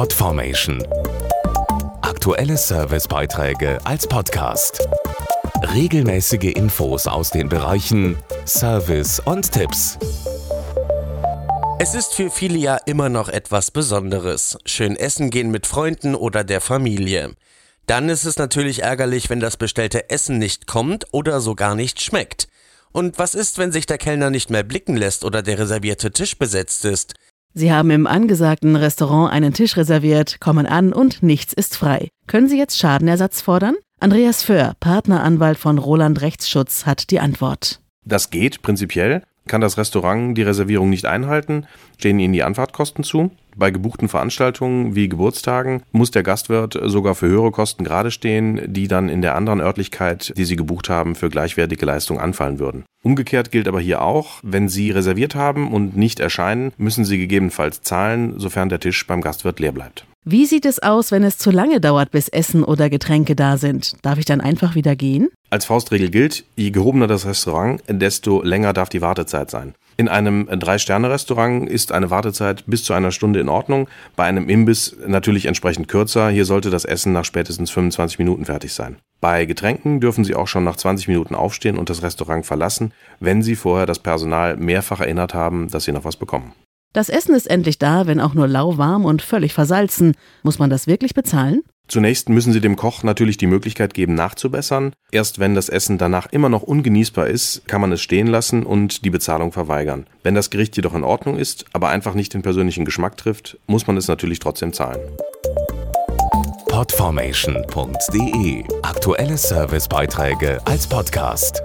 Podformation. Aktuelle Servicebeiträge als Podcast. Regelmäßige Infos aus den Bereichen Service und Tipps. Es ist für viele ja immer noch etwas Besonderes. Schön essen gehen mit Freunden oder der Familie. Dann ist es natürlich ärgerlich, wenn das bestellte Essen nicht kommt oder sogar nicht schmeckt. Und was ist, wenn sich der Kellner nicht mehr blicken lässt oder der reservierte Tisch besetzt ist? Sie haben im angesagten Restaurant einen Tisch reserviert, kommen an und nichts ist frei. Können Sie jetzt Schadenersatz fordern? Andreas Föhr, Partneranwalt von Roland Rechtsschutz, hat die Antwort. Das geht prinzipiell. Kann das Restaurant die Reservierung nicht einhalten, stehen ihnen die Anfahrtkosten zu. Bei gebuchten Veranstaltungen wie Geburtstagen muss der Gastwirt sogar für höhere Kosten gerade stehen, die dann in der anderen Örtlichkeit, die Sie gebucht haben, für gleichwertige Leistung anfallen würden. Umgekehrt gilt aber hier auch, wenn Sie reserviert haben und nicht erscheinen, müssen Sie gegebenenfalls zahlen, sofern der Tisch beim Gastwirt leer bleibt. Wie sieht es aus, wenn es zu lange dauert, bis Essen oder Getränke da sind? Darf ich dann einfach wieder gehen? Als Faustregel gilt, je gehobener das Restaurant, desto länger darf die Wartezeit sein. In einem Drei-Sterne-Restaurant ist eine Wartezeit bis zu einer Stunde in Ordnung, bei einem Imbiss natürlich entsprechend kürzer. Hier sollte das Essen nach spätestens 25 Minuten fertig sein. Bei Getränken dürfen Sie auch schon nach 20 Minuten aufstehen und das Restaurant verlassen, wenn Sie vorher das Personal mehrfach erinnert haben, dass Sie noch was bekommen. Das Essen ist endlich da, wenn auch nur lauwarm und völlig versalzen. Muss man das wirklich bezahlen? Zunächst müssen Sie dem Koch natürlich die Möglichkeit geben, nachzubessern. Erst wenn das Essen danach immer noch ungenießbar ist, kann man es stehen lassen und die Bezahlung verweigern. Wenn das Gericht jedoch in Ordnung ist, aber einfach nicht den persönlichen Geschmack trifft, muss man es natürlich trotzdem zahlen. Podformation.de Aktuelle Servicebeiträge als Podcast.